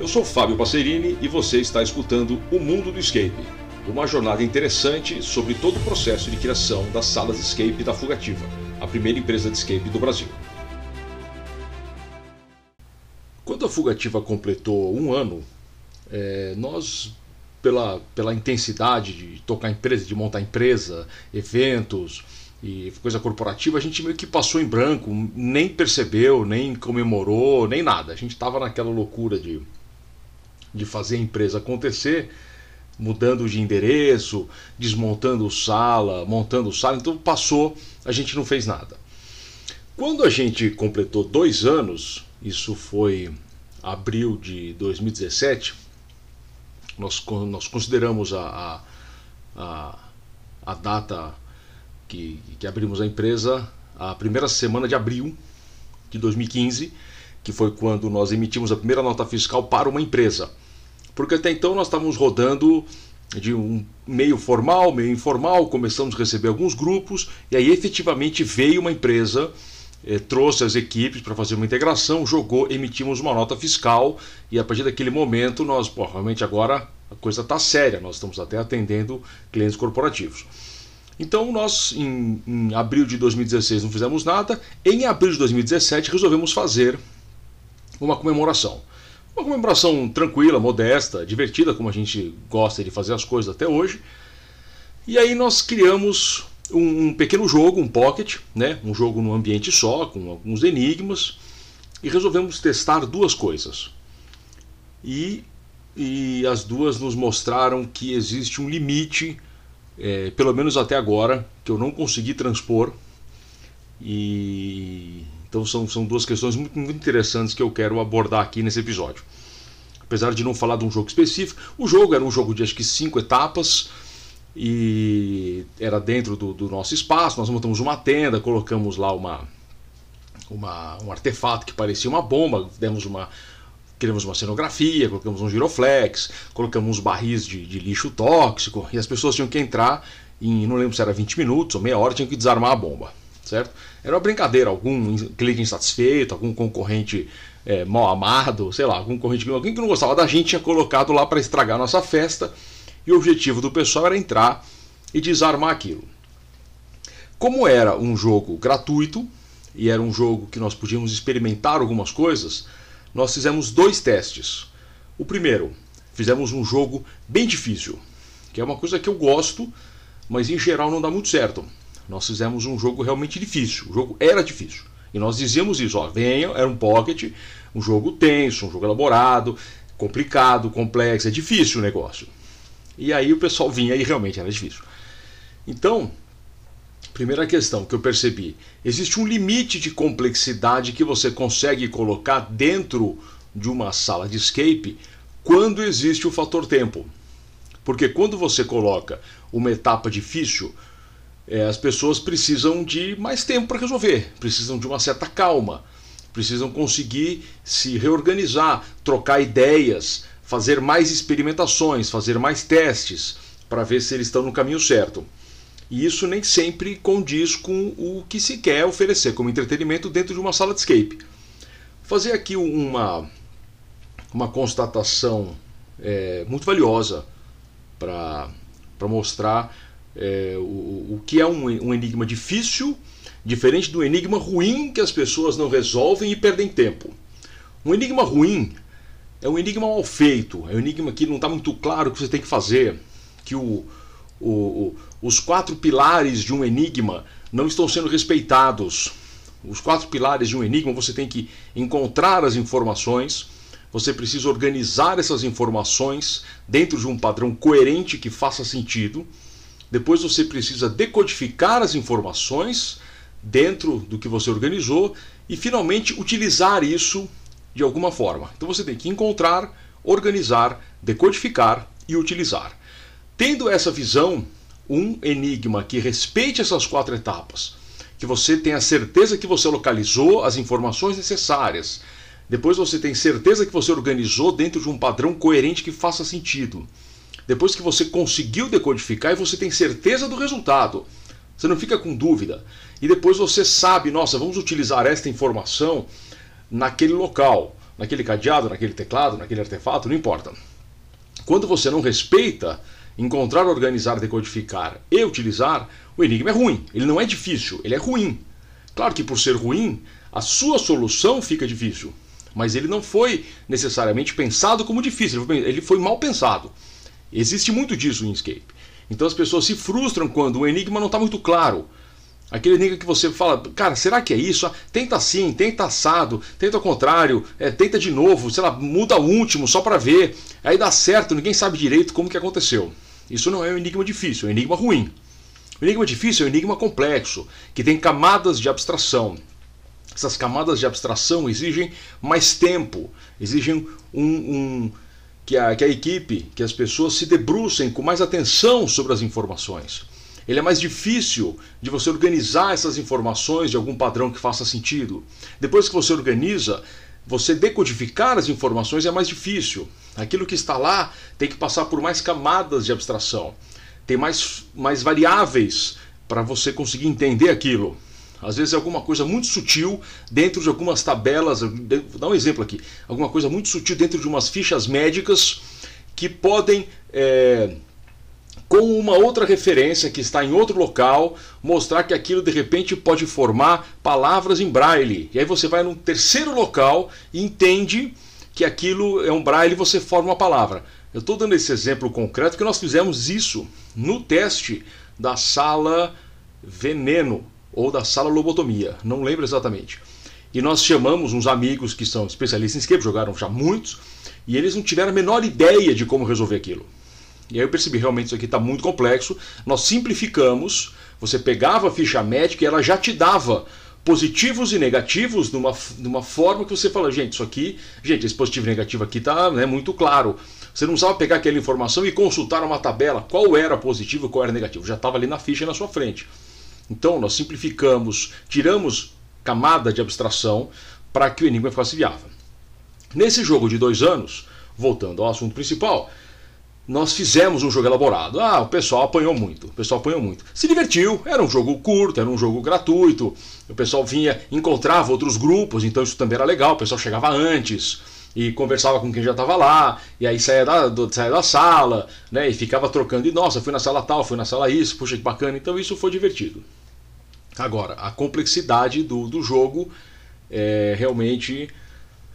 Eu sou Fábio Passerini e você está escutando O Mundo do Escape, uma jornada interessante sobre todo o processo de criação das salas de escape da Fugativa, a primeira empresa de escape do Brasil. Quando a Fugativa completou um ano, é, nós, pela, pela intensidade de tocar empresa, de montar empresa, eventos, e coisa corporativa, a gente meio que passou em branco, nem percebeu, nem comemorou, nem nada. A gente estava naquela loucura de, de fazer a empresa acontecer, mudando de endereço, desmontando sala, montando sala, então passou, a gente não fez nada. Quando a gente completou dois anos, isso foi abril de 2017, nós, nós consideramos a, a, a, a data que, que abrimos a empresa a primeira semana de abril de 2015, que foi quando nós emitimos a primeira nota fiscal para uma empresa. Porque até então nós estávamos rodando de um meio formal, meio informal, começamos a receber alguns grupos, e aí efetivamente veio uma empresa, eh, trouxe as equipes para fazer uma integração, jogou, emitimos uma nota fiscal, e a partir daquele momento nós, pô, realmente agora a coisa está séria, nós estamos até atendendo clientes corporativos. Então nós, em, em, abril de 2016, não fizemos nada. Em abril de 2017, resolvemos fazer uma comemoração. Uma comemoração tranquila, modesta, divertida, como a gente gosta de fazer as coisas até hoje. E aí nós criamos um, um pequeno jogo, um pocket, né? um jogo num ambiente só, com alguns enigmas, e resolvemos testar duas coisas. E, e as duas nos mostraram que existe um limite é, pelo menos até agora, que eu não consegui transpor. E então são, são duas questões muito, muito interessantes que eu quero abordar aqui nesse episódio. Apesar de não falar de um jogo específico, o jogo era um jogo de acho que cinco etapas e era dentro do, do nosso espaço. Nós montamos uma tenda, colocamos lá uma, uma, um artefato que parecia uma bomba, demos uma, criamos uma cenografia, colocamos um giroflex, colocamos uns barris de, de, lixo tóxico e as pessoas tinham que entrar em, não lembro se era 20 minutos ou meia hora, tinham que desarmar a bomba, certo? Era uma brincadeira, algum cliente insatisfeito, algum concorrente é, mal amado, sei lá, algum concorrente, alguém que não gostava da gente tinha colocado lá para estragar a nossa festa e o objetivo do pessoal era entrar e desarmar aquilo. Como era um jogo gratuito e era um jogo que nós podíamos experimentar algumas coisas, nós fizemos dois testes. O primeiro, fizemos um jogo bem difícil, que é uma coisa que eu gosto, mas em geral não dá muito certo. Nós fizemos um jogo realmente difícil. O jogo era difícil. E nós dizíamos isso, ó, venham, era um pocket, um jogo tenso, um jogo elaborado, complicado, complexo, é difícil o negócio. E aí o pessoal vinha e realmente era difícil. Então, Primeira questão que eu percebi: existe um limite de complexidade que você consegue colocar dentro de uma sala de escape quando existe o fator tempo. Porque quando você coloca uma etapa difícil, é, as pessoas precisam de mais tempo para resolver, precisam de uma certa calma, precisam conseguir se reorganizar, trocar ideias, fazer mais experimentações, fazer mais testes para ver se eles estão no caminho certo. E isso nem sempre condiz com o que se quer oferecer como entretenimento dentro de uma sala de escape. Fazer aqui uma, uma constatação é, muito valiosa para mostrar é, o, o que é um, um enigma difícil, diferente do enigma ruim que as pessoas não resolvem e perdem tempo. Um enigma ruim é um enigma mal feito, é um enigma que não está muito claro o que você tem que fazer, que o, o, o, os quatro pilares de um enigma não estão sendo respeitados. Os quatro pilares de um enigma você tem que encontrar as informações, você precisa organizar essas informações dentro de um padrão coerente que faça sentido. Depois você precisa decodificar as informações dentro do que você organizou e finalmente utilizar isso de alguma forma. Então você tem que encontrar, organizar, decodificar e utilizar. Tendo essa visão, um enigma que respeite essas quatro etapas, que você tenha certeza que você localizou as informações necessárias, depois você tem certeza que você organizou dentro de um padrão coerente que faça sentido. Depois que você conseguiu decodificar e você tem certeza do resultado, você não fica com dúvida. E depois você sabe, nossa, vamos utilizar esta informação naquele local. naquele cadeado, naquele teclado, naquele artefato, não importa. Quando você não respeita encontrar, organizar, decodificar e utilizar, o enigma é ruim. Ele não é difícil, ele é ruim. Claro que por ser ruim, a sua solução fica difícil. Mas ele não foi necessariamente pensado como difícil, ele foi mal pensado. Existe muito disso em Escape. Então as pessoas se frustram quando o enigma não está muito claro. Aquele enigma que você fala, cara, será que é isso? Tenta assim, tenta assado, tenta ao contrário, é, tenta de novo, sei lá, muda o último só para ver. Aí dá certo, ninguém sabe direito como que aconteceu. Isso não é um enigma difícil, é um enigma ruim. O enigma difícil é um enigma complexo, que tem camadas de abstração. Essas camadas de abstração exigem mais tempo, exigem um, um que, a, que a equipe, que as pessoas se debrucem com mais atenção sobre as informações. Ele é mais difícil de você organizar essas informações de algum padrão que faça sentido. Depois que você organiza, você decodificar as informações é mais difícil. Aquilo que está lá tem que passar por mais camadas de abstração. Tem mais, mais variáveis para você conseguir entender aquilo. Às vezes é alguma coisa muito sutil dentro de algumas tabelas. Vou dar um exemplo aqui. Alguma coisa muito sutil dentro de umas fichas médicas que podem. É, com uma outra referência que está em outro local, mostrar que aquilo de repente pode formar palavras em braille. E aí você vai num terceiro local e entende que aquilo é um braille e você forma uma palavra. Eu estou dando esse exemplo concreto que nós fizemos isso no teste da sala veneno ou da sala lobotomia, não lembro exatamente. E nós chamamos uns amigos que são especialistas em escape, jogaram já muitos, e eles não tiveram a menor ideia de como resolver aquilo. E aí eu percebi, realmente isso aqui está muito complexo. Nós simplificamos, você pegava a ficha médica e ela já te dava positivos e negativos numa, numa forma que você fala, gente, isso aqui, gente, esse positivo e negativo aqui está né, muito claro. Você não precisava pegar aquela informação e consultar uma tabela, qual era positivo e qual era negativo. Já estava ali na ficha na sua frente. Então nós simplificamos, tiramos camada de abstração para que o enigma fosse viável. Nesse jogo de dois anos, voltando ao assunto principal, nós fizemos um jogo elaborado. Ah, o pessoal apanhou muito, o pessoal apanhou muito. Se divertiu, era um jogo curto, era um jogo gratuito. O pessoal vinha, encontrava outros grupos, então isso também era legal. O pessoal chegava antes e conversava com quem já estava lá, e aí saía da, do, saía da sala, né, e ficava trocando, e nossa, fui na sala tal, fui na sala isso, puxa que bacana, então isso foi divertido. Agora, a complexidade do, do jogo é realmente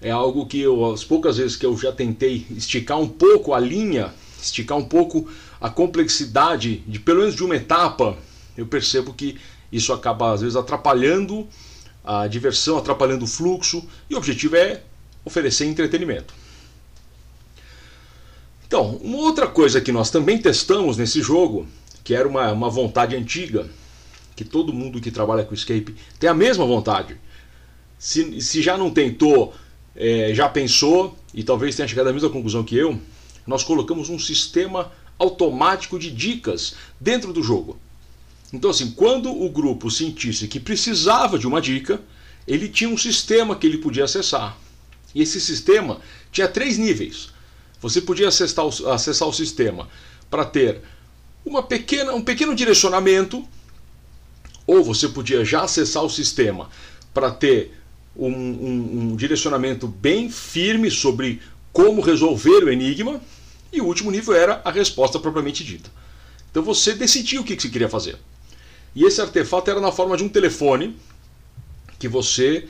é algo que eu, as poucas vezes que eu já tentei esticar um pouco a linha esticar um pouco a complexidade de pelo menos de uma etapa, eu percebo que isso acaba às vezes atrapalhando a diversão, atrapalhando o fluxo, e o objetivo é oferecer entretenimento. Então, uma outra coisa que nós também testamos nesse jogo, que era uma, uma vontade antiga, que todo mundo que trabalha com escape tem a mesma vontade. Se, se já não tentou, é, já pensou e talvez tenha chegado à mesma conclusão que eu, nós colocamos um sistema automático de dicas dentro do jogo. Então, assim, quando o grupo sentisse que precisava de uma dica, ele tinha um sistema que ele podia acessar. E esse sistema tinha três níveis. Você podia acessar o, acessar o sistema para ter uma pequena, um pequeno direcionamento, ou você podia já acessar o sistema para ter um, um, um direcionamento bem firme sobre como resolver o enigma. E o último nível era a resposta propriamente dita. Então você decidia o que você queria fazer. E esse artefato era na forma de um telefone que você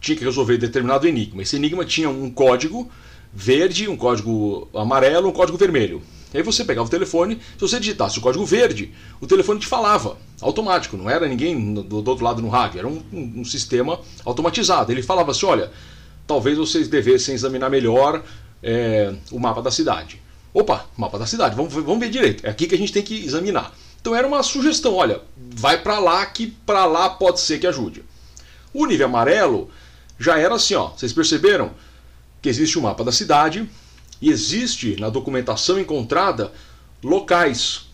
tinha que resolver determinado enigma. Esse enigma tinha um código verde, um código amarelo, um código vermelho. E aí você pegava o telefone, se você digitasse o código verde, o telefone te falava, automático, não era ninguém do, outro lado no rádio, era um, um, um sistema automatizado. Ele falava assim: olha, talvez vocês devessem examinar melhor é, o mapa da cidade. Opa, mapa da cidade, vamos, vamos ver direito. É aqui que a gente tem que examinar. Então era uma sugestão, olha, vai para lá que para lá pode ser que ajude. O nível amarelo já era assim, ó. Vocês perceberam que existe o um mapa da cidade e existe na documentação encontrada locais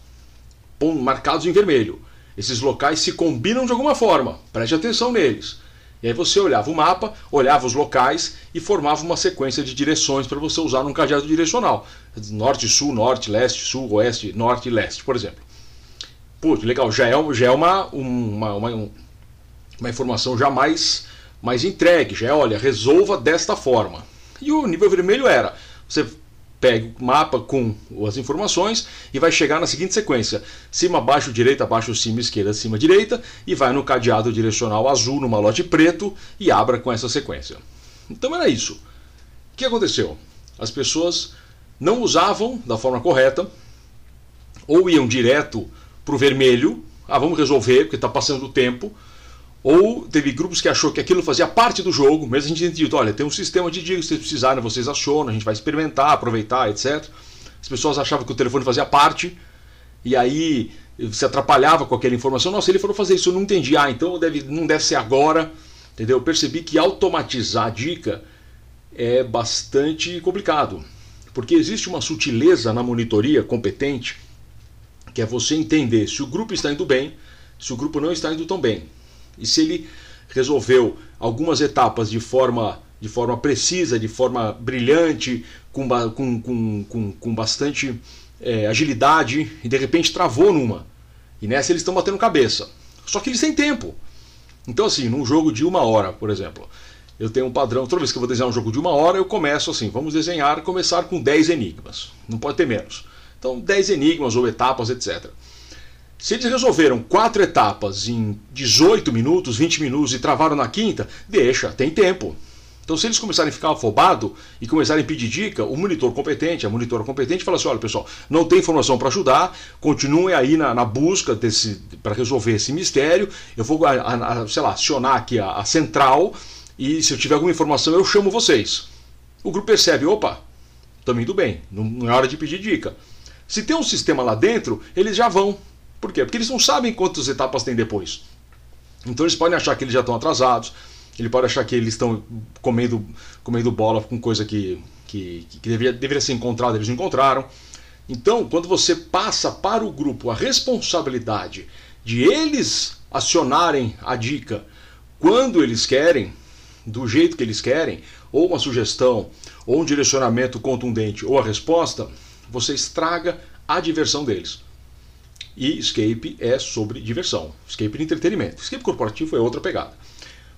marcados em vermelho. Esses locais se combinam de alguma forma. Preste atenção neles. E aí você olhava o mapa, olhava os locais e formava uma sequência de direções para você usar num cadeado direcional. Norte, sul, norte, leste, sul, oeste, norte e leste, por exemplo. Putz, legal, já é, já é uma, uma, uma, uma informação já mais mais entregue, já é, olha, resolva desta forma. E o nível vermelho era, você pega o mapa com as informações e vai chegar na seguinte sequência: cima, baixo, direita, baixo, cima, esquerda, cima, direita, e vai no cadeado direcional azul, no malote preto, e abra com essa sequência. Então era isso. O que aconteceu? As pessoas não usavam da forma correta, ou iam direto para o vermelho, ah, vamos resolver, porque está passando o tempo, ou teve grupos que achou que aquilo fazia parte do jogo, mesmo a gente entendido, olha, tem um sistema de dicas, se vocês precisarem, vocês acionam, a gente vai experimentar, aproveitar, etc. As pessoas achavam que o telefone fazia parte, e aí se atrapalhava com aquela informação. Nossa, ele falou fazer isso, eu não entendi. Ah, então deve, não deve ser agora. Entendeu? Eu percebi que automatizar a dica é bastante complicado. Porque existe uma sutileza na monitoria competente, que é você entender se o grupo está indo bem, se o grupo não está indo tão bem. E se ele resolveu algumas etapas de forma, de forma precisa, de forma brilhante, com, com, com, com, bastante é, agilidade, e de repente travou numa. E nessa eles estão batendo cabeça. Só que eles têm tempo. Então, assim, num jogo de uma hora, por exemplo, eu tenho um padrão. Toda vez que eu vou desenhar um jogo de uma hora, eu começo assim: vamos desenhar, começar com 10 enigmas. Não pode ter menos. Então, 10 enigmas ou etapas, etc. Se eles resolveram quatro etapas em 18 minutos, 20 minutos e travaram na quinta, deixa, tem tempo. Então, se eles começarem a ficar afobados e começarem a pedir dica, o monitor competente, a monitora competente, fala assim: olha, pessoal, não tem informação para ajudar, continuem aí na, na busca para resolver esse mistério. Eu vou, a, a, sei lá, acionar aqui a, a central e se eu tiver alguma informação, eu chamo vocês. O grupo percebe: opa, estamos indo bem, não é hora de pedir dica. Se tem um sistema lá dentro, eles já vão. Por quê? Porque eles não sabem quantas etapas tem depois. Então eles podem achar que eles já estão atrasados, ele pode achar que eles estão comendo, comendo bola com coisa que, que, que deveria, deveria ser encontrada, eles não encontraram. Então, quando você passa para o grupo a responsabilidade de eles acionarem a dica quando eles querem, do jeito que eles querem, ou uma sugestão, ou um direcionamento contundente, ou a resposta, você estraga a diversão deles. E escape é sobre diversão. Escape de entretenimento. Escape corporativo é outra pegada.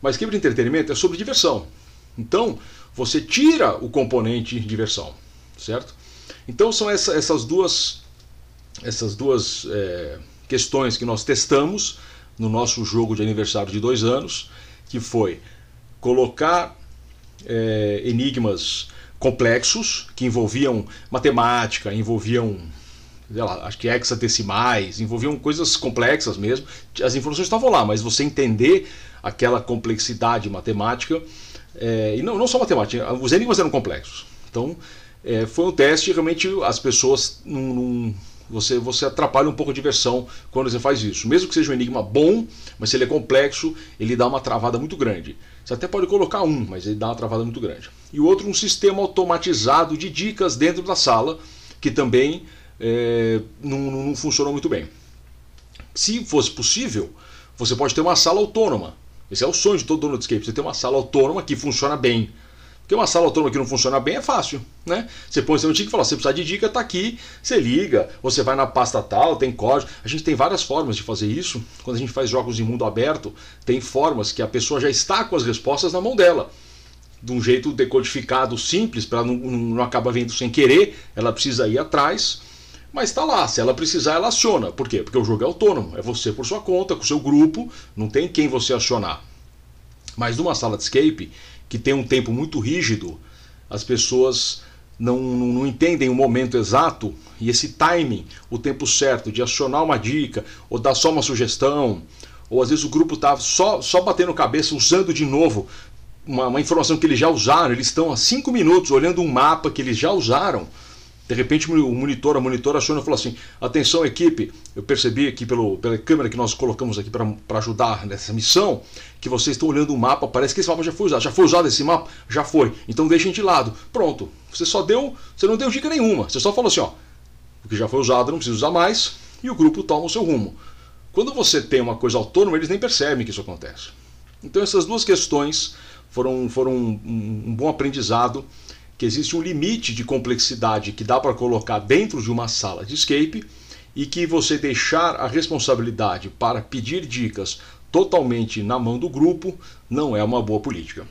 Mas escape de entretenimento é sobre diversão. Então, você tira o componente diversão, certo? Então são essa, essas duas, essas duas é, questões que nós testamos no nosso jogo de aniversário de dois anos, que foi colocar é, enigmas complexos que envolviam matemática, envolviam lá, acho que hexadecimais, envolviam coisas complexas mesmo. As informações estavam lá, mas você entender aquela complexidade matemática, é, e não, não só matemática, os enigmas eram complexos. Então, é, foi um teste, realmente as pessoas não, não, você, você atrapalha um pouco a diversão quando você faz isso. Mesmo que seja um enigma bom, mas se ele é complexo, ele dá uma travada muito grande. Você até pode colocar um, mas ele dá uma travada muito grande. E o outro, um sistema automatizado de dicas dentro da sala, que também é, não, não funcionou muito bem. Se fosse possível, você pode ter uma sala autônoma. Esse é o sonho de todo dono de você ter uma sala autônoma que funciona bem. Porque uma sala autônoma que não funciona bem é fácil, né? Você põe seu antigo e fala, você precisa de dica, tá aqui, você liga, você vai na pasta tal, tem código. A gente tem várias formas de fazer isso. Quando a gente faz jogos em mundo aberto, tem formas que a pessoa já está com as respostas na mão dela de um jeito decodificado simples, para não, não, não acabar vendo sem querer, ela precisa ir atrás. Mas está lá, se ela precisar, ela aciona. Por quê? Porque o jogo é autônomo, é você por sua conta, com o seu grupo, não tem quem você acionar. Mas numa sala de escape, que tem um tempo muito rígido, as pessoas não, não, não, entendem o momento exato e esse timing, o tempo certo de acionar uma dica, ou dar só uma sugestão, ou às vezes o grupo está só, só batendo cabeça, usando de novo uma, uma informação que eles já usaram, eles estão há cinco minutos olhando um mapa que eles já usaram de repente o monitor, a monitora achou e falou assim: atenção, equipe, eu percebi aqui pelo, pela câmera que nós colocamos aqui para ajudar nessa missão, que vocês estão olhando o mapa, parece que esse mapa já foi usado. Já foi usado esse mapa? Já foi. Então deixem de lado. Pronto. Você só deu, você não deu dica nenhuma. Você só falou assim: ó, o que já foi usado não precisa usar mais, e o grupo toma o seu rumo. Quando você tem uma coisa autônoma, eles nem percebem que isso acontece. Então essas duas questões foram, foram um, um bom aprendizado que existe um limite de complexidade que dá para colocar dentro de uma sala de escape e que você deixar a responsabilidade para pedir dicas totalmente na mão do grupo não é uma boa política.